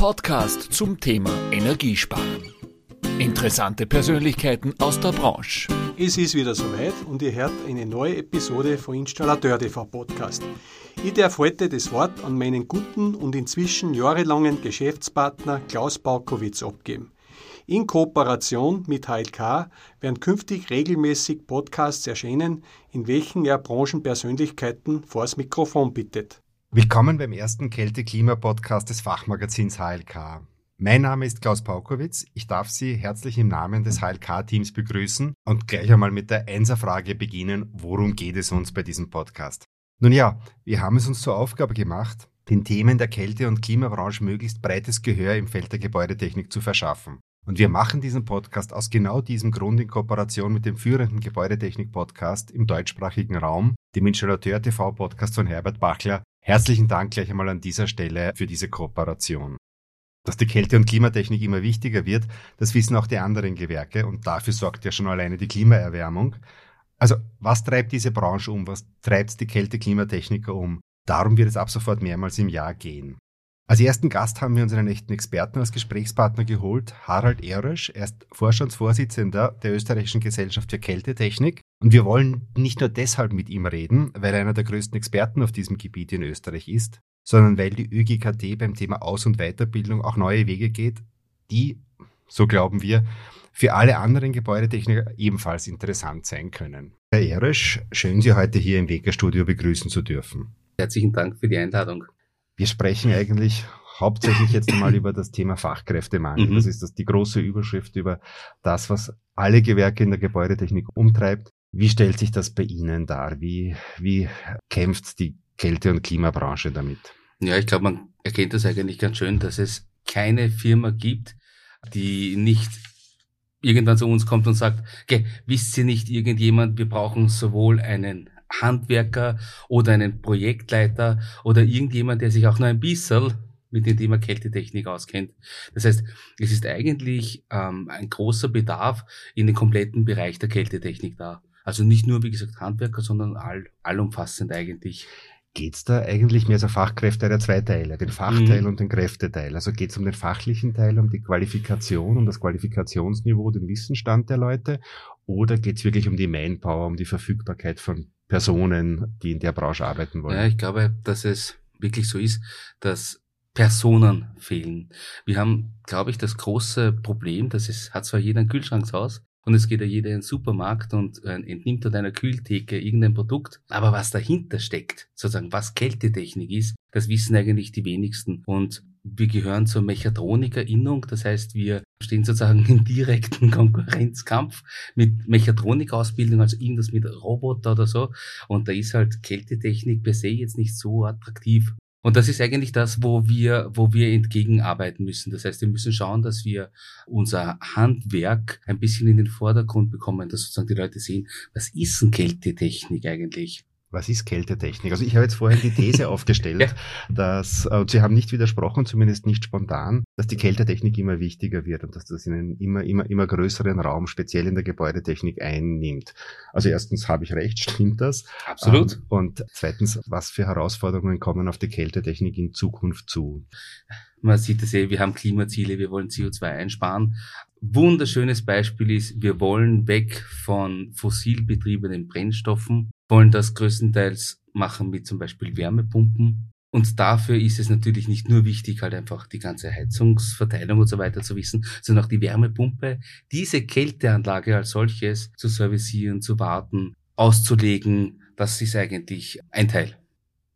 Podcast zum Thema Energiesparen. Interessante Persönlichkeiten aus der Branche. Es ist wieder soweit und ihr hört eine neue Episode von Installateur TV Podcast. Ich darf heute das Wort an meinen guten und inzwischen jahrelangen Geschäftspartner Klaus Baukowitz abgeben. In Kooperation mit HLK werden künftig regelmäßig Podcasts erscheinen, in welchen er Branchenpersönlichkeiten vors Mikrofon bittet. Willkommen beim ersten Kälte-Klima-Podcast des Fachmagazins HLK. Mein Name ist Klaus Paukowitz. Ich darf Sie herzlich im Namen des HLK-Teams begrüßen und gleich einmal mit der Einserfrage beginnen, worum geht es uns bei diesem Podcast? Nun ja, wir haben es uns zur Aufgabe gemacht, den Themen der Kälte- und Klimabranche möglichst breites Gehör im Feld der Gebäudetechnik zu verschaffen. Und wir machen diesen Podcast aus genau diesem Grund in Kooperation mit dem führenden Gebäudetechnik-Podcast im deutschsprachigen Raum, dem Installateur-TV-Podcast von Herbert Bachler. Herzlichen Dank gleich einmal an dieser Stelle für diese Kooperation. Dass die Kälte- und Klimatechnik immer wichtiger wird, das wissen auch die anderen Gewerke und dafür sorgt ja schon alleine die Klimaerwärmung. Also, was treibt diese Branche um? Was treibt die Kälte-Klimatechniker um? Darum wird es ab sofort mehrmals im Jahr gehen. Als ersten Gast haben wir uns einen echten Experten als Gesprächspartner geholt, Harald Ehrösch. Er ist Vorstandsvorsitzender der Österreichischen Gesellschaft für Kältetechnik. Und wir wollen nicht nur deshalb mit ihm reden, weil er einer der größten Experten auf diesem Gebiet in Österreich ist, sondern weil die ÖGKT beim Thema Aus- und Weiterbildung auch neue Wege geht, die, so glauben wir, für alle anderen Gebäudetechniker ebenfalls interessant sein können. Herr Ehrösch, schön Sie heute hier im Weger-Studio begrüßen zu dürfen. Herzlichen Dank für die Einladung. Wir sprechen eigentlich hauptsächlich jetzt einmal über das Thema Fachkräftemangel. Mhm. Das ist das die große Überschrift über das, was alle Gewerke in der Gebäudetechnik umtreibt. Wie stellt sich das bei Ihnen dar? Wie, wie kämpft die Kälte- und Klimabranche damit? Ja, ich glaube, man erkennt das eigentlich ganz schön, dass es keine Firma gibt, die nicht irgendwann zu uns kommt und sagt, okay, wisst ihr nicht irgendjemand, wir brauchen sowohl einen Handwerker oder einen Projektleiter oder irgendjemand, der sich auch nur ein bisschen mit dem Thema Kältetechnik auskennt. Das heißt, es ist eigentlich ähm, ein großer Bedarf in den kompletten Bereich der Kältetechnik da. Also nicht nur, wie gesagt, Handwerker, sondern all, allumfassend eigentlich. Geht's da eigentlich mehr so Fachkräfte der zwei Teile, den Fachteil mhm. und den Kräfteteil? Also geht's um den fachlichen Teil, um die Qualifikation, um das Qualifikationsniveau, den Wissensstand der Leute? Oder geht's wirklich um die Manpower, um die Verfügbarkeit von Personen, die in der Branche arbeiten wollen? Ja, ich glaube, dass es wirklich so ist, dass Personen fehlen. Wir haben, glaube ich, das große Problem, dass es hat zwar jeder ein Kühlschrankshaus, und es geht ja jeder in den Supermarkt und äh, entnimmt dort einer Kühltheke irgendein Produkt. Aber was dahinter steckt, sozusagen was Kältetechnik ist, das wissen eigentlich die wenigsten. Und wir gehören zur Mechatronikerinnung, das heißt, wir stehen sozusagen im direkten Konkurrenzkampf mit Mechatronikausbildung, also irgendwas mit Roboter oder so. Und da ist halt Kältetechnik per se jetzt nicht so attraktiv. Und das ist eigentlich das, wo wir, wo wir entgegenarbeiten müssen. Das heißt, wir müssen schauen, dass wir unser Handwerk ein bisschen in den Vordergrund bekommen, dass sozusagen die Leute sehen, was ist denn Kältetechnik eigentlich? Was ist Kältetechnik? Also ich habe jetzt vorhin die These aufgestellt, ja. dass, äh, und Sie haben nicht widersprochen, zumindest nicht spontan, dass die Kältetechnik immer wichtiger wird und dass das in einen immer, immer, immer größeren Raum, speziell in der Gebäudetechnik, einnimmt. Also erstens habe ich recht, stimmt das? Absolut. Ähm, und zweitens, was für Herausforderungen kommen auf die Kältetechnik in Zukunft zu? Man sieht es eh, wir haben Klimaziele, wir wollen CO2 einsparen. Wunderschönes Beispiel ist, wir wollen weg von fossil betriebenen Brennstoffen wollen das größtenteils machen mit zum Beispiel Wärmepumpen. Und dafür ist es natürlich nicht nur wichtig, halt einfach die ganze Heizungsverteilung und so weiter zu wissen, sondern auch die Wärmepumpe, diese Kälteanlage als solches zu servicieren, zu warten, auszulegen, das ist eigentlich ein Teil.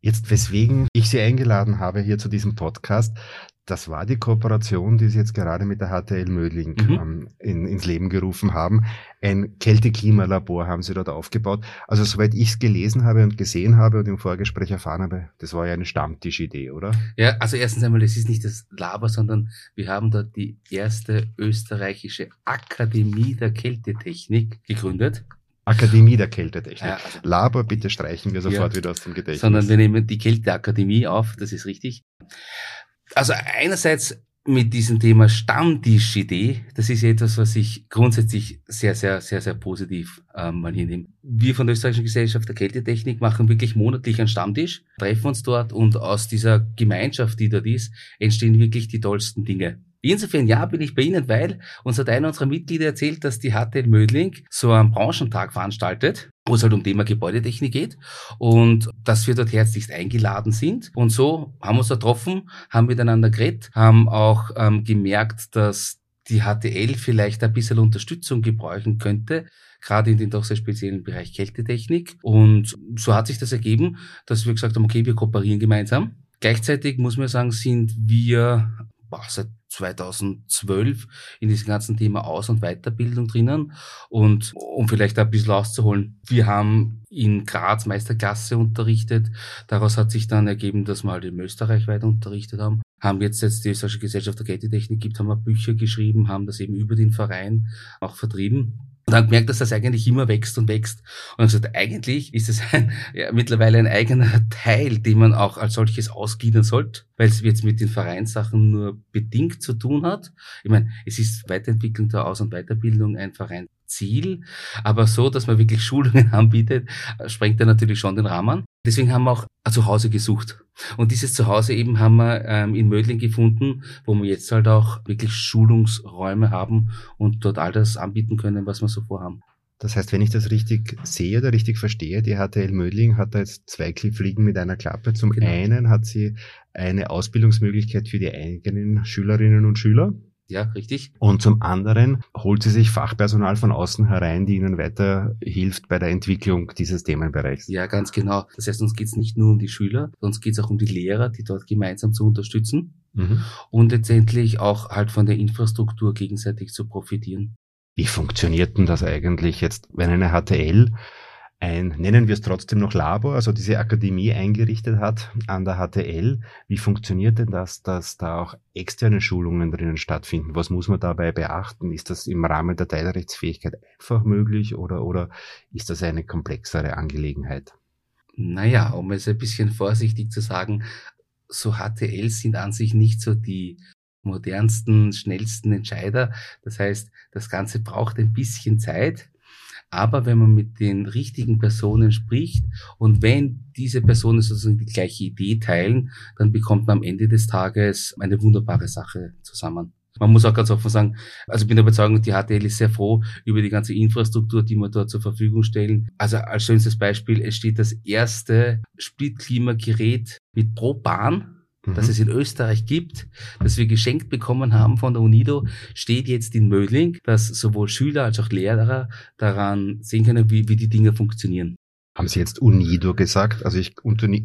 Jetzt, weswegen ich Sie eingeladen habe hier zu diesem Podcast, das war die Kooperation, die Sie jetzt gerade mit der HTL Mödling mhm. ähm, in, ins Leben gerufen haben. Ein Kälte-Klimalabor haben Sie dort aufgebaut. Also soweit ich es gelesen habe und gesehen habe und im Vorgespräch erfahren habe, das war ja eine Stammtischidee, oder? Ja, also erstens einmal, es ist nicht das Labor, sondern wir haben dort die erste österreichische Akademie der Kältetechnik gegründet. Akademie der Kältetechnik. Ja, also, Labor bitte streichen wir sofort ja, wieder aus dem Gedächtnis. Sondern wir nehmen die Kälteakademie auf, das ist richtig. Also einerseits mit diesem Thema Stammtischidee, das ist etwas, was ich grundsätzlich sehr, sehr, sehr, sehr positiv ähm, mal hinnehme. Wir von der Österreichischen Gesellschaft der Kältetechnik machen wirklich monatlich einen Stammtisch, treffen uns dort und aus dieser Gemeinschaft, die dort ist, entstehen wirklich die tollsten Dinge. Insofern ja, bin ich bei Ihnen, weil uns hat einer unserer Mitglieder erzählt, dass die HTL Mödling so einen Branchentag veranstaltet, wo es halt um Thema Gebäudetechnik geht und dass wir dort herzlichst eingeladen sind. Und so haben wir uns getroffen, haben miteinander geredet, haben auch ähm, gemerkt, dass die HTL vielleicht ein bisschen Unterstützung gebräuchen könnte, gerade in den doch sehr speziellen Bereich Kältetechnik. Und so hat sich das ergeben, dass wir gesagt haben, okay, wir kooperieren gemeinsam. Gleichzeitig muss man sagen, sind wir boah, seit 2012 in diesem ganzen Thema Aus- und Weiterbildung drinnen. Und um vielleicht ein bisschen auszuholen, wir haben in Graz Meisterklasse unterrichtet. Daraus hat sich dann ergeben, dass wir halt in Österreich weiter unterrichtet haben. Haben jetzt, jetzt die Österreichische Gesellschaft der Kältetechnik gibt, haben wir Bücher geschrieben, haben das eben über den Verein auch vertrieben. Und dann gemerkt, dass das eigentlich immer wächst und wächst. Und dann gesagt, eigentlich ist es ein, ja, mittlerweile ein eigener Teil, den man auch als solches ausgliedern sollte, weil es jetzt mit den Vereinssachen nur bedingt zu tun hat. Ich meine, es ist Weiterentwicklung der Aus- und Weiterbildung ein Vereinsziel, aber so, dass man wirklich Schulungen anbietet, sprengt er natürlich schon den Rahmen. Deswegen haben wir auch ein Zuhause gesucht. Und dieses Zuhause eben haben wir ähm, in Mödling gefunden, wo wir jetzt halt auch wirklich Schulungsräume haben und dort all das anbieten können, was wir so vorhaben. Das heißt, wenn ich das richtig sehe oder richtig verstehe, die HTL Mödling hat da jetzt zwei Fliegen mit einer Klappe. Zum genau. einen hat sie eine Ausbildungsmöglichkeit für die eigenen Schülerinnen und Schüler. Ja, richtig. Und zum anderen holt sie sich Fachpersonal von außen herein, die ihnen weiter hilft bei der Entwicklung dieses Themenbereichs. Ja, ganz genau. Das heißt, uns geht es nicht nur um die Schüler, uns geht es auch um die Lehrer, die dort gemeinsam zu unterstützen mhm. und letztendlich auch halt von der Infrastruktur gegenseitig zu profitieren. Wie funktioniert denn das eigentlich jetzt, wenn eine HTL ein, nennen wir es trotzdem noch Labor, also diese Akademie eingerichtet hat an der HTL. Wie funktioniert denn das, dass da auch externe Schulungen drinnen stattfinden? Was muss man dabei beachten? Ist das im Rahmen der Teilrechtsfähigkeit einfach möglich oder, oder ist das eine komplexere Angelegenheit? Naja, um es ein bisschen vorsichtig zu sagen, so HTLs sind an sich nicht so die modernsten, schnellsten Entscheider. Das heißt, das Ganze braucht ein bisschen Zeit. Aber wenn man mit den richtigen Personen spricht und wenn diese Personen sozusagen die gleiche Idee teilen, dann bekommt man am Ende des Tages eine wunderbare Sache zusammen. Man muss auch ganz offen sagen, also ich bin der Überzeugung, die HTL ist sehr froh über die ganze Infrastruktur, die wir dort zur Verfügung stellen. Also als schönstes Beispiel, es steht das erste Splitklimagerät mit Propan mhm. das es in Österreich gibt, das wir geschenkt bekommen haben von der UNIDO, steht jetzt in Mödling, dass sowohl Schüler als auch Lehrer daran sehen können, wie, wie die Dinge funktionieren. Haben Sie jetzt UNIDO gesagt? Also ich,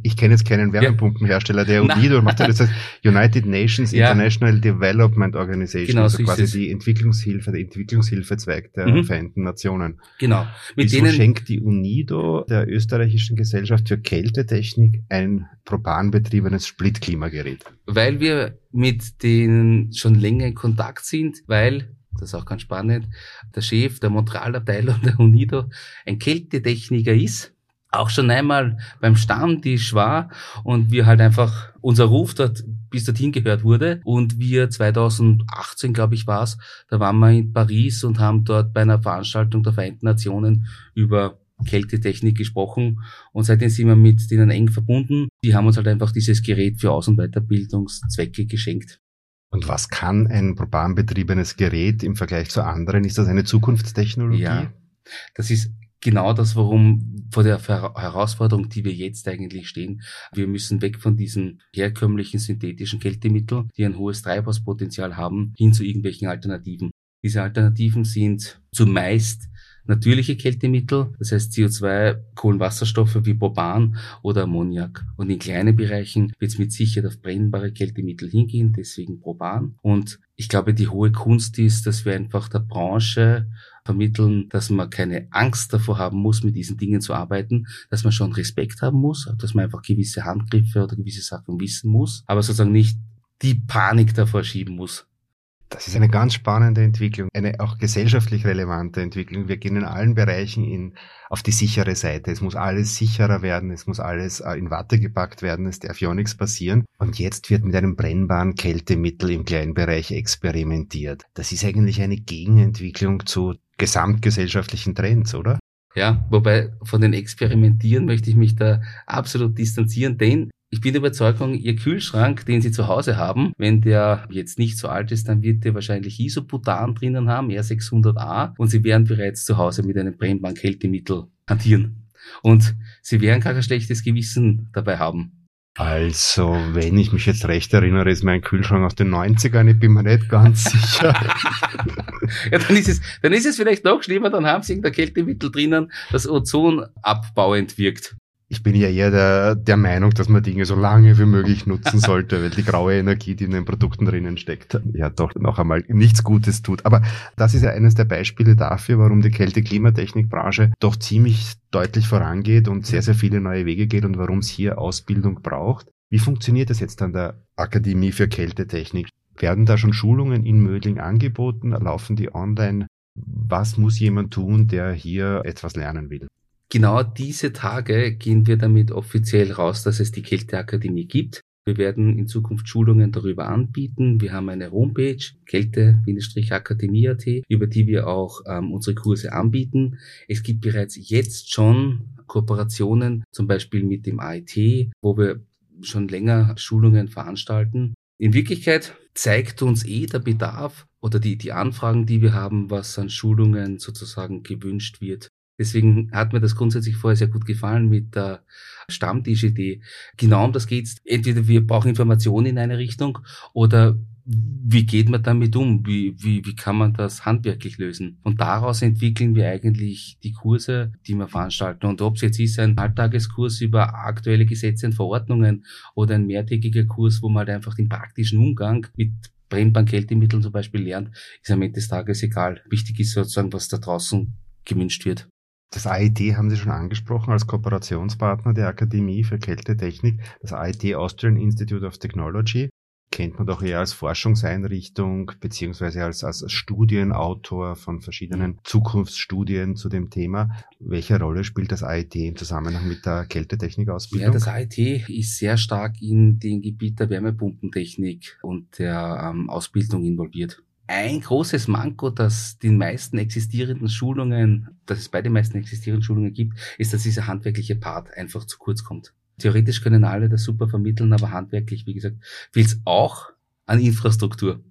ich kenne jetzt keinen Wärmepumpenhersteller, der UNIDO macht. Das heißt United Nations. International Development Organization, genau, also so quasi die Entwicklungshilfe, der Entwicklungshilfezweig der mhm. Vereinten Nationen. Genau. Mit Wieso denen schenkt die UNIDO der österreichischen Gesellschaft für Kältetechnik ein propanbetriebenes Splitklimagerät? Weil wir mit denen schon länger in Kontakt sind, weil das ist auch ganz spannend, der Chef der Montreal-Abteilung der UNIDO ein Kältetechniker ist auch schon einmal beim Stammtisch war und wir halt einfach unser Ruf dort bis dorthin gehört wurde und wir 2018 glaube ich war es, da waren wir in Paris und haben dort bei einer Veranstaltung der Vereinten Nationen über Kältetechnik gesprochen und seitdem sind wir mit denen eng verbunden. Die haben uns halt einfach dieses Gerät für Aus- und Weiterbildungszwecke geschenkt. Und was kann ein propanbetriebenes Gerät im Vergleich zu anderen? Ist das eine Zukunftstechnologie? Ja, das ist genau das, warum vor der Herausforderung, die wir jetzt eigentlich stehen. Wir müssen weg von diesen herkömmlichen synthetischen Kältemitteln, die ein hohes Treibhauspotenzial haben, hin zu irgendwelchen Alternativen. Diese Alternativen sind zumeist natürliche Kältemittel, das heißt CO2, Kohlenwasserstoffe wie Propan oder Ammoniak. Und in kleinen Bereichen wird es mit Sicherheit auf brennbare Kältemittel hingehen, deswegen Propan. Und ich glaube, die hohe Kunst ist, dass wir einfach der Branche vermitteln, dass man keine Angst davor haben muss, mit diesen Dingen zu arbeiten, dass man schon Respekt haben muss, dass man einfach gewisse Handgriffe oder gewisse Sachen wissen muss, aber sozusagen nicht die Panik davor schieben muss. Das ist eine ganz spannende Entwicklung, eine auch gesellschaftlich relevante Entwicklung. Wir gehen in allen Bereichen in, auf die sichere Seite. Es muss alles sicherer werden, es muss alles äh, in Watte gepackt werden, es darf ja nichts passieren. Und jetzt wird mit einem brennbaren Kältemittel im kleinen Bereich experimentiert. Das ist eigentlich eine Gegenentwicklung zu gesamtgesellschaftlichen Trends, oder? Ja, wobei von den Experimentieren möchte ich mich da absolut distanzieren, denn ich bin der Überzeugung, Ihr Kühlschrank, den Sie zu Hause haben, wenn der jetzt nicht so alt ist, dann wird der wahrscheinlich Isobutan drinnen haben, R600A, und Sie werden bereits zu Hause mit einem brennbaren Kältemittel hantieren. Und Sie werden gar kein schlechtes Gewissen dabei haben. Also, wenn ich mich jetzt recht erinnere, ist mein Kühlschrank aus den 90ern, ich bin mir nicht ganz sicher. ja, dann ist es, dann ist es vielleicht noch schlimmer, dann haben sie irgendein Kältemittel drinnen, das ozonabbauend wirkt. Ich bin ja eher der, der Meinung, dass man Dinge so lange wie möglich nutzen sollte, weil die graue Energie, die in den Produkten drinnen steckt, ja doch noch einmal nichts Gutes tut. Aber das ist ja eines der Beispiele dafür, warum die Kälte-Klimatechnik-Branche doch ziemlich deutlich vorangeht und sehr, sehr viele neue Wege geht und warum es hier Ausbildung braucht. Wie funktioniert das jetzt an der Akademie für Kältetechnik? Werden da schon Schulungen in Mödling angeboten? Laufen die online? Was muss jemand tun, der hier etwas lernen will? Genau diese Tage gehen wir damit offiziell raus, dass es die Kälteakademie gibt. Wir werden in Zukunft Schulungen darüber anbieten. Wir haben eine Homepage, kälte-akademie.at, über die wir auch ähm, unsere Kurse anbieten. Es gibt bereits jetzt schon Kooperationen, zum Beispiel mit dem AIT, wo wir schon länger Schulungen veranstalten. In Wirklichkeit zeigt uns eh der Bedarf oder die, die Anfragen, die wir haben, was an Schulungen sozusagen gewünscht wird, Deswegen hat mir das grundsätzlich vorher sehr gut gefallen mit der Stammtischidee. Genau um das geht's. Entweder wir brauchen Informationen in eine Richtung oder wie geht man damit um? Wie, wie, wie kann man das handwerklich lösen? Und daraus entwickeln wir eigentlich die Kurse, die wir veranstalten. Und ob es jetzt ist ein Halbtageskurs über aktuelle Gesetze und Verordnungen oder ein mehrtägiger Kurs, wo man halt einfach den praktischen Umgang mit brennbaren Kältemitteln zum Beispiel lernt, ist am Ende des Tages egal. Wichtig ist sozusagen, was da draußen gewünscht wird. Das AIT haben Sie schon angesprochen als Kooperationspartner der Akademie für Kältetechnik. Das AIT Austrian Institute of Technology kennt man doch eher als Forschungseinrichtung beziehungsweise als, als Studienautor von verschiedenen Zukunftsstudien zu dem Thema. Welche Rolle spielt das AIT im Zusammenhang mit der Kältetechnik-Ausbildung? Ja, das AIT ist sehr stark in den Gebiet der Wärmepumpentechnik und der ähm, Ausbildung involviert. Ein großes Manko, das den meisten existierenden Schulungen, dass es bei den meisten existierenden Schulungen gibt, ist, dass dieser handwerkliche Part einfach zu kurz kommt. Theoretisch können alle das super vermitteln, aber handwerklich, wie gesagt, fehlt es auch an Infrastruktur.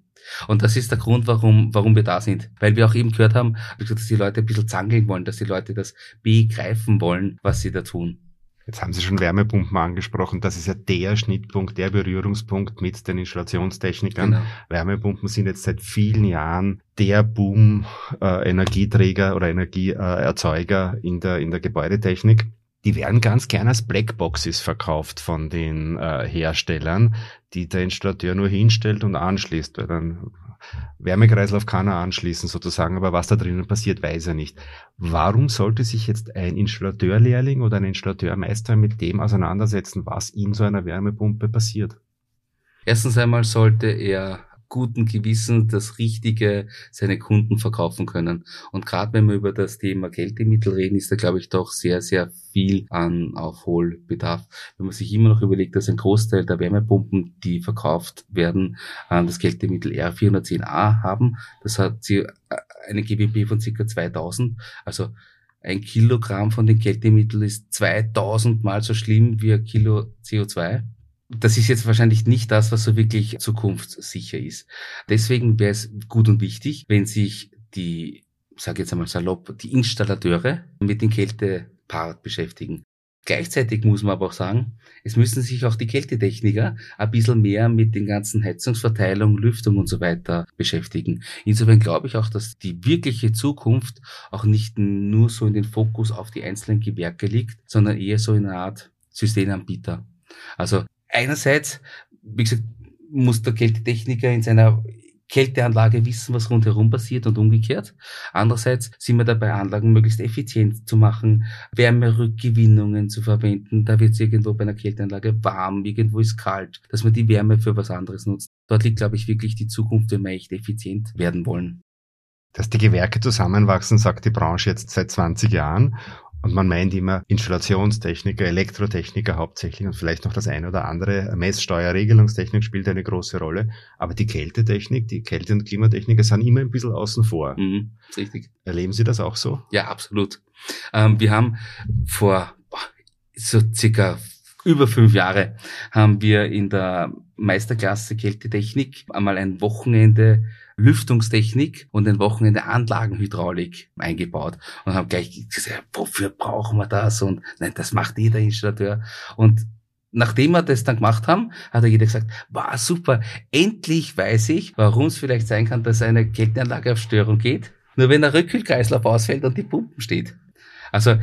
Und das ist der Grund, warum, warum wir da sind. Weil wir auch eben gehört haben, dass die Leute ein bisschen zangeln wollen, dass die Leute das begreifen wollen, was sie da tun. Jetzt haben Sie schon Wärmepumpen angesprochen. Das ist ja der Schnittpunkt, der Berührungspunkt mit den Installationstechnikern. Genau. Wärmepumpen sind jetzt seit vielen Jahren der Boom äh, Energieträger oder Energieerzeuger äh, in der in der Gebäudetechnik. Die werden ganz gerne als Blackboxes verkauft von den äh, Herstellern, die der Installateur nur hinstellt und anschließt, weil dann Wärmekreislauf kann er anschließen sozusagen, aber was da drinnen passiert, weiß er nicht. Warum sollte sich jetzt ein Installateurlehrling oder ein Installateurmeister mit dem auseinandersetzen, was in so einer Wärmepumpe passiert? Erstens einmal sollte er guten Gewissen das Richtige seine Kunden verkaufen können. Und gerade wenn wir über das Thema Kältemittel reden, ist da, glaube ich, doch sehr, sehr viel an Aufholbedarf. Wenn man sich immer noch überlegt, dass ein Großteil der Wärmepumpen, die verkauft werden, das Kältemittel R410A haben, das hat sie äh, eine GWP von ca. 2000, also ein Kilogramm von den Kältemitteln ist 2000 mal so schlimm wie ein Kilo CO2 das ist jetzt wahrscheinlich nicht das, was so wirklich zukunftssicher ist. Deswegen wäre es gut und wichtig, wenn sich die, sage jetzt einmal salopp, die Installateure mit dem Kältepart beschäftigen. Gleichzeitig muss man aber auch sagen, es müssen sich auch die Kältetechniker ein bisschen mehr mit den ganzen Heizungsverteilung, Lüftung und so weiter beschäftigen. Insofern glaube ich auch, dass die wirkliche Zukunft auch nicht nur so in den Fokus auf die einzelnen Gewerke liegt, sondern eher so in einer Art Systemanbieter. Also einerseits, wie gesagt, muss der Kältetechniker in seiner Kälteanlage wissen, was rundherum passiert und umgekehrt. Andererseits sind wir dabei, Anlagen möglichst effizient zu machen, Wärmerückgewinnungen zu verwenden. Da wird es irgendwo bei einer Kälteanlage warm, irgendwo ist kalt, dass man die Wärme für was anderes nutzt. dort liegt, glaube ich, wirklich die Zukunft, wenn wir echt effizient werden wollen. Dass die Gewerke zusammenwachsen, sagt die Branche jetzt seit 20 Jahren. Und man meint immer Installationstechniker, Elektrotechniker hauptsächlich und vielleicht noch das eine oder andere. Messsteuerregelungstechnik spielt eine große Rolle. Aber die Kältetechnik, die Kälte- und Klimatechniker sind immer ein bisschen außen vor. Mhm, richtig. Erleben Sie das auch so? Ja, absolut. Ähm, wir haben vor so circa über fünf Jahre haben wir in der Meisterklasse Kältetechnik einmal ein Wochenende Lüftungstechnik und ein Wochenende Anlagenhydraulik eingebaut und haben gleich gesagt, wofür brauchen wir das? Und nein, das macht jeder Installateur. Und nachdem wir das dann gemacht haben, hat er jeder gesagt, wow, super, endlich weiß ich, warum es vielleicht sein kann, dass eine Kälteanlage auf Störung geht, nur wenn der Rückkühlkreislauf ausfällt und die Pumpen steht. Also,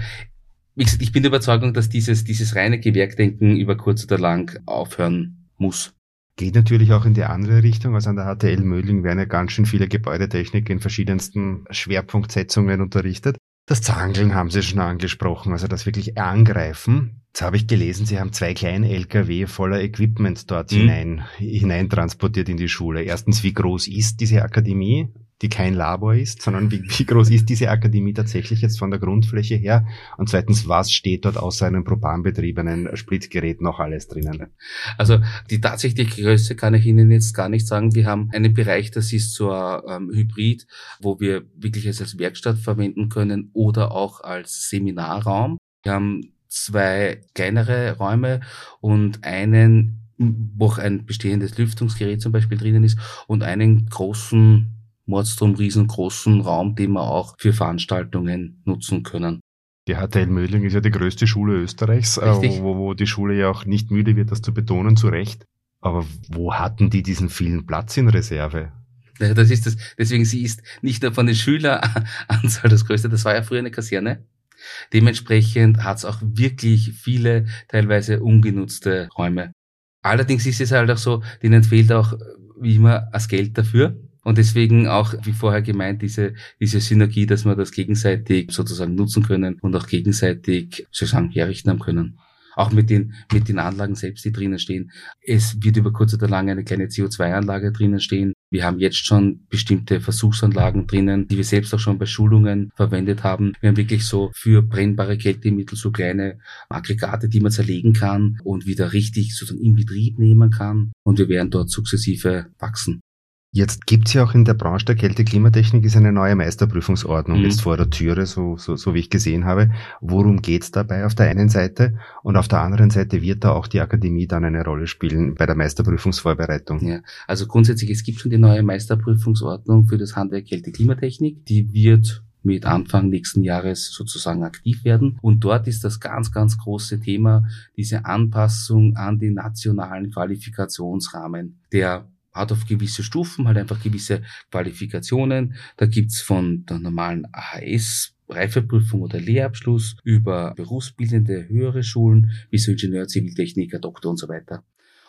wie gesagt, ich bin der Überzeugung, dass dieses, dieses reine Gewerkdenken über kurz oder lang aufhören muss. Geht natürlich auch in die andere Richtung. Also an der HTL Mödling werden ja ganz schön viele Gebäudetechnik in verschiedensten Schwerpunktsetzungen unterrichtet. Das Zangeln haben Sie schon angesprochen, also das wirklich Angreifen. Jetzt habe ich gelesen, Sie haben zwei kleine LKW voller Equipment dort mhm. hinein, hineintransportiert in die Schule. Erstens, wie groß ist diese Akademie? Die kein Labor ist, sondern wie, wie groß ist diese Akademie tatsächlich jetzt von der Grundfläche her? Und zweitens, was steht dort außer einem propanbetriebenen Splitgerät noch alles drinnen? Also die tatsächliche Größe kann ich Ihnen jetzt gar nicht sagen. Wir haben einen Bereich, das ist so ähm, Hybrid, wo wir wirklich es als Werkstatt verwenden können oder auch als Seminarraum. Wir haben zwei kleinere Räume und einen wo auch ein bestehendes Lüftungsgerät zum Beispiel drinnen ist und einen großen Mordstrom riesengroßen Raum, den wir auch für Veranstaltungen nutzen können. Die HTL Mödling ist ja die größte Schule Österreichs, äh, wo, wo die Schule ja auch nicht müde wird, das zu betonen, zu Recht. Aber wo hatten die diesen vielen Platz in Reserve? Ja, das ist das. Deswegen, sie ist nicht nur von der Schüleranzahl das größte, das war ja früher eine Kaserne. Dementsprechend hat es auch wirklich viele, teilweise ungenutzte Räume. Allerdings ist es halt auch so, denen fehlt auch wie immer das Geld dafür. Und deswegen auch, wie vorher gemeint, diese, diese Synergie, dass wir das gegenseitig sozusagen nutzen können und auch gegenseitig sozusagen herrichten haben können. Auch mit den, mit den Anlagen selbst, die drinnen stehen. Es wird über kurz oder lang eine kleine CO2-Anlage drinnen stehen. Wir haben jetzt schon bestimmte Versuchsanlagen drinnen, die wir selbst auch schon bei Schulungen verwendet haben. Wir haben wirklich so für brennbare Kältemittel so kleine Aggregate, die man zerlegen kann und wieder richtig sozusagen in Betrieb nehmen kann. Und wir werden dort sukzessive wachsen. Jetzt gibt's ja auch in der Branche der Kälte-Klimatechnik ist eine neue Meisterprüfungsordnung mhm. jetzt vor der Türe, so, so, so wie ich gesehen habe. Worum geht's dabei auf der einen Seite? Und auf der anderen Seite wird da auch die Akademie dann eine Rolle spielen bei der Meisterprüfungsvorbereitung? Ja, also grundsätzlich, es gibt schon die neue Meisterprüfungsordnung für das Handwerk Kälte-Klimatechnik. Die wird mit Anfang nächsten Jahres sozusagen aktiv werden. Und dort ist das ganz, ganz große Thema diese Anpassung an den nationalen Qualifikationsrahmen, der hat auf gewisse Stufen halt einfach gewisse Qualifikationen. Da gibt's von der normalen AHS Reifeprüfung oder Lehrabschluss über berufsbildende höhere Schulen wie so Ingenieur, Ziviltechniker, Doktor und so weiter.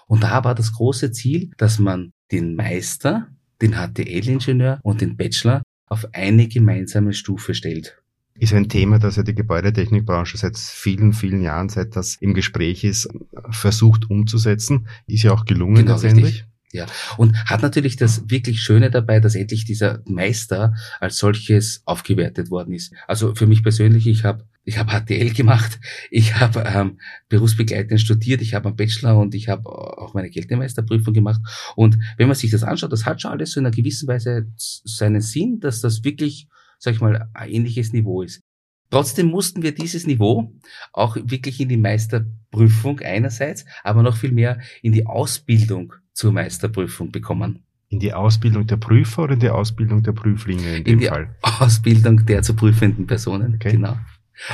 Und da war das große Ziel, dass man den Meister, den HTL-Ingenieur und den Bachelor auf eine gemeinsame Stufe stellt. Ist ein Thema, das ja die Gebäudetechnikbranche seit vielen, vielen Jahren, seit das im Gespräch ist, versucht umzusetzen. Ist ja auch gelungen genau, letztendlich. Richtig. Ja, und hat natürlich das wirklich Schöne dabei, dass endlich dieser Meister als solches aufgewertet worden ist. Also für mich persönlich, ich habe ich habe HTL gemacht, ich habe ähm, berufsbegleitend studiert, ich habe einen Bachelor und ich habe auch meine Kältemeisterprüfung gemacht. Und wenn man sich das anschaut, das hat schon alles so in einer gewissen Weise seinen Sinn, dass das wirklich, sag ich mal, ein ähnliches Niveau ist. Trotzdem mussten wir dieses Niveau auch wirklich in die Meisterprüfung einerseits, aber noch viel mehr in die Ausbildung zur Meisterprüfung bekommen. In die Ausbildung der Prüfer oder in die Ausbildung der Prüflinge in dem in die Fall? Ausbildung der zu prüfenden Personen, okay. genau.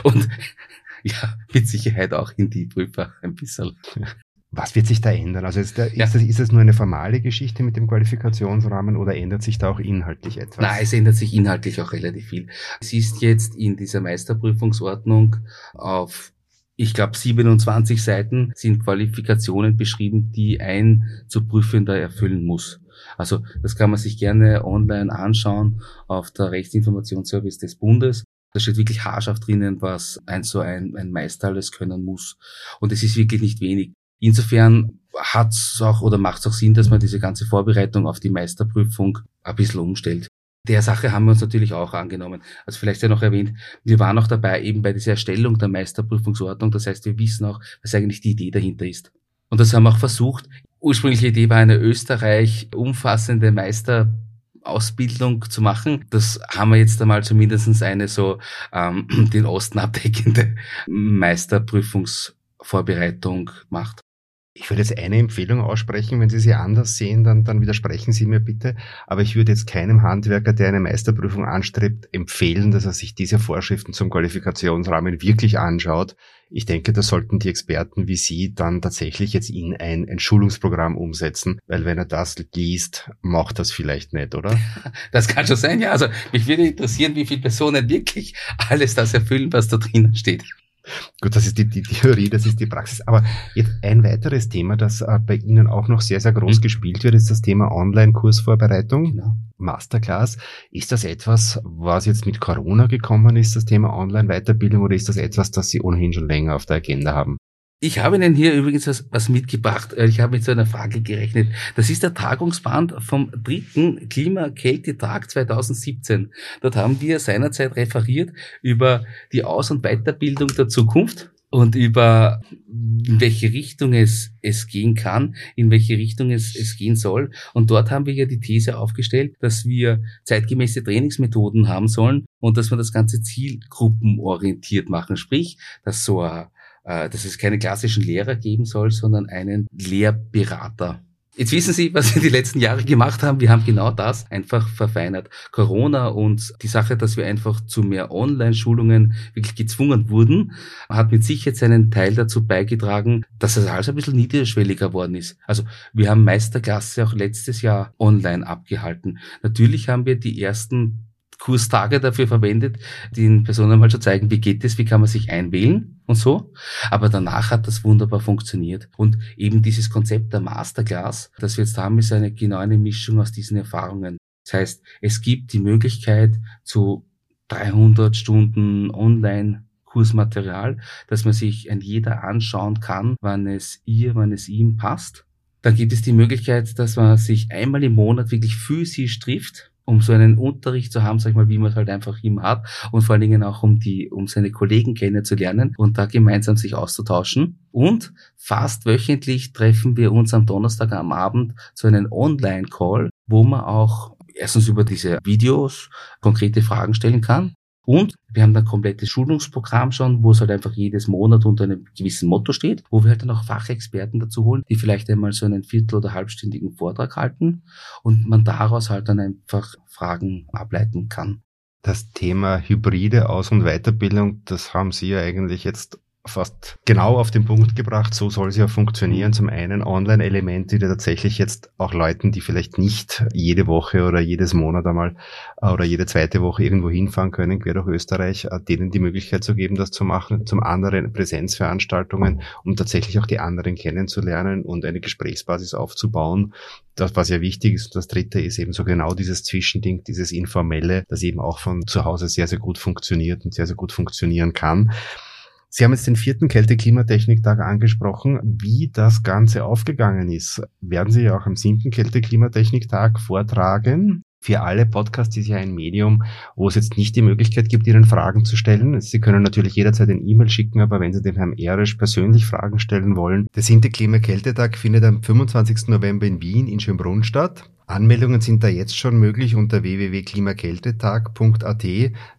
Und ja, mit Sicherheit auch in die Prüfer ein bisschen. Was wird sich da ändern? Also ist, da, ist, ja. das, ist das nur eine formale Geschichte mit dem Qualifikationsrahmen oder ändert sich da auch inhaltlich etwas? Nein, es ändert sich inhaltlich auch relativ viel. Es ist jetzt in dieser Meisterprüfungsordnung auf ich glaube, 27 Seiten sind Qualifikationen beschrieben, die ein zu Prüfender erfüllen muss. Also das kann man sich gerne online anschauen auf der Rechtsinformationsservice des Bundes. Da steht wirklich haarscharf drinnen, was ein so ein, ein Meister alles können muss. Und es ist wirklich nicht wenig. Insofern hat es auch oder macht es auch Sinn, dass man diese ganze Vorbereitung auf die Meisterprüfung ein bisschen umstellt. Der Sache haben wir uns natürlich auch angenommen. Also vielleicht ja noch erwähnt, wir waren auch dabei eben bei dieser Erstellung der Meisterprüfungsordnung. Das heißt, wir wissen auch, was eigentlich die Idee dahinter ist. Und das haben wir auch versucht. Ursprüngliche Idee war eine Österreich umfassende Meisterausbildung zu machen. Das haben wir jetzt einmal zumindestens eine so ähm, den Osten abdeckende Meisterprüfungsvorbereitung gemacht. Ich würde jetzt eine Empfehlung aussprechen, wenn Sie sie anders sehen, dann, dann widersprechen Sie mir bitte. Aber ich würde jetzt keinem Handwerker, der eine Meisterprüfung anstrebt, empfehlen, dass er sich diese Vorschriften zum Qualifikationsrahmen wirklich anschaut. Ich denke, da sollten die Experten wie Sie dann tatsächlich jetzt in ein Entschulungsprogramm umsetzen, weil wenn er das liest, macht das vielleicht nicht, oder? Das kann schon sein, ja. Also mich würde interessieren, wie viele Personen wirklich alles das erfüllen, was da drinnen steht. Gut, das ist die, die Theorie, das ist die Praxis. Aber jetzt ein weiteres Thema, das äh, bei Ihnen auch noch sehr, sehr groß mhm. gespielt wird, ist das Thema Online-Kursvorbereitung. Genau. Masterclass. Ist das etwas, was jetzt mit Corona gekommen ist, das Thema Online-Weiterbildung, oder ist das etwas, das Sie ohnehin schon länger auf der Agenda haben? Ich habe Ihnen hier übrigens was, was mitgebracht. Äh, ich habe mit so einer Frage gerechnet. Das ist der Tagungsband vom dritten Klimakältetag 2017. Dort haben wir seinerzeit referiert über die Aus- und Weiterbildung der Zukunft und über in welche Richtung es, es gehen kann, in welche Richtung es, es gehen soll. Und dort haben wir ja die These aufgestellt, dass wir zeitgemäße Trainingsmethoden haben sollen und dass wir das Ganze zielgruppenorientiert machen. Sprich, dass so ein äh, dass es keine klassischen Lehrer geben soll, sondern einen Lehrberater. Jetzt wissen Sie, was wir die letzten Jahre gemacht haben. Wir haben genau das einfach verfeinert. Corona und die Sache, dass wir einfach zu mehr Online-Schulungen wirklich gezwungen wurden, hat mit Sicherheit seinen Teil dazu beigetragen, dass das alles ein bisschen niederschwelliger worden ist. Also wir haben Meisterklasse auch letztes Jahr online abgehalten. Natürlich haben wir die ersten Kurstage dafür verwendet, den Personen mal zu zeigen, wie geht es, wie kann man sich einwählen und so. Aber danach hat das wunderbar funktioniert. Und eben dieses Konzept der Masterclass, das wir jetzt haben, ist eine genau eine Mischung aus diesen Erfahrungen. Das heißt, es gibt die Möglichkeit zu 300 Stunden online Kursmaterial, dass man sich ein jeder anschauen kann, wann es ihr, wann es ihm passt. Dann gibt es die Möglichkeit, dass man sich einmal im Monat wirklich physisch trifft um so einen Unterricht zu haben, sag ich mal, wie man es halt einfach immer hat und vor allen Dingen auch um die, um seine Kollegen kennenzulernen und da gemeinsam sich auszutauschen. Und fast wöchentlich treffen wir uns am Donnerstag am Abend zu einem Online-Call, wo man auch erstens über diese Videos konkrete Fragen stellen kann und wir haben ein komplettes Schulungsprogramm schon, wo es halt einfach jedes Monat unter einem gewissen Motto steht, wo wir halt dann auch Fachexperten dazu holen, die vielleicht einmal so einen viertel- oder halbstündigen Vortrag halten und man daraus halt dann einfach Fragen ableiten kann. Das Thema hybride Aus- und Weiterbildung, das haben Sie ja eigentlich jetzt fast genau auf den Punkt gebracht. So soll es ja funktionieren. Zum einen Online-Elemente, die tatsächlich jetzt auch Leuten, die vielleicht nicht jede Woche oder jedes Monat einmal äh, oder jede zweite Woche irgendwo hinfahren können, quer durch Österreich, äh, denen die Möglichkeit zu geben, das zu machen. Zum anderen Präsenzveranstaltungen, um tatsächlich auch die anderen kennenzulernen und eine Gesprächsbasis aufzubauen. Das, was ja wichtig ist. Und das dritte ist eben so genau dieses Zwischending, dieses Informelle, das eben auch von zu Hause sehr, sehr gut funktioniert und sehr, sehr gut funktionieren kann. Sie haben jetzt den vierten Kälte-Klimatechnik-Tag angesprochen. Wie das Ganze aufgegangen ist, werden Sie ja auch am siebten Kälte-Klimatechnik-Tag vortragen. Für alle Podcasts ist ja ein Medium, wo es jetzt nicht die Möglichkeit gibt, Ihnen Fragen zu stellen. Sie können natürlich jederzeit ein E-Mail schicken, aber wenn Sie dem Herrn Erisch persönlich Fragen stellen wollen, der siebte Klimakältetag findet am 25. November in Wien in Schönbrunn statt. Anmeldungen sind da jetzt schon möglich unter www.klimakältetag.at.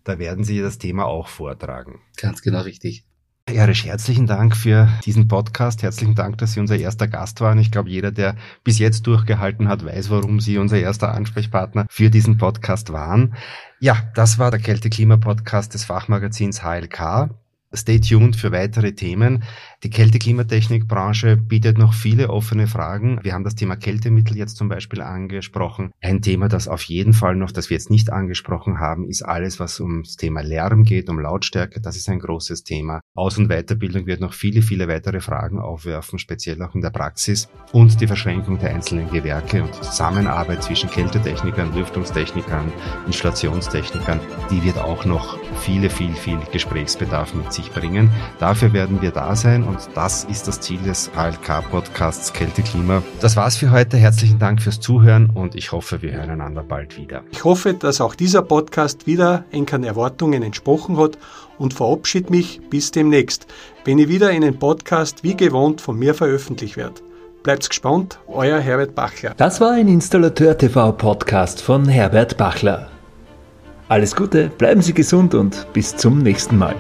Da werden Sie das Thema auch vortragen. Ganz genau richtig. Erich, herzlichen Dank für diesen Podcast. Herzlichen Dank, dass Sie unser erster Gast waren. Ich glaube, jeder, der bis jetzt durchgehalten hat, weiß, warum Sie unser erster Ansprechpartner für diesen Podcast waren. Ja, das war der Kälte-Klima-Podcast des Fachmagazins HLK. Stay tuned für weitere Themen. Die Kälte-Klimatechnik-Branche bietet noch viele offene Fragen. Wir haben das Thema Kältemittel jetzt zum Beispiel angesprochen. Ein Thema, das auf jeden Fall noch, das wir jetzt nicht angesprochen haben, ist alles, was ums Thema Lärm geht, um Lautstärke. Das ist ein großes Thema. Aus- und Weiterbildung wird noch viele, viele weitere Fragen aufwerfen, speziell auch in der Praxis. Und die Verschränkung der einzelnen Gewerke und Zusammenarbeit zwischen Kältetechnikern, Lüftungstechnikern, Installationstechnikern, die wird auch noch viele, viel, viel Gesprächsbedarf mit sich bringen. Dafür werden wir da sein und und das ist das Ziel des ALK-Podcasts Kälte Klima. Das war's für heute. Herzlichen Dank fürs Zuhören und ich hoffe, wir hören einander bald wieder. Ich hoffe, dass auch dieser Podcast wieder enkern Erwartungen entsprochen hat und verabschiede mich bis demnächst, wenn ich wieder einen Podcast wie gewohnt von mir veröffentlicht werde. Bleibt's gespannt, euer Herbert Bachler. Das war ein Installateur TV Podcast von Herbert Bachler. Alles Gute, bleiben Sie gesund und bis zum nächsten Mal.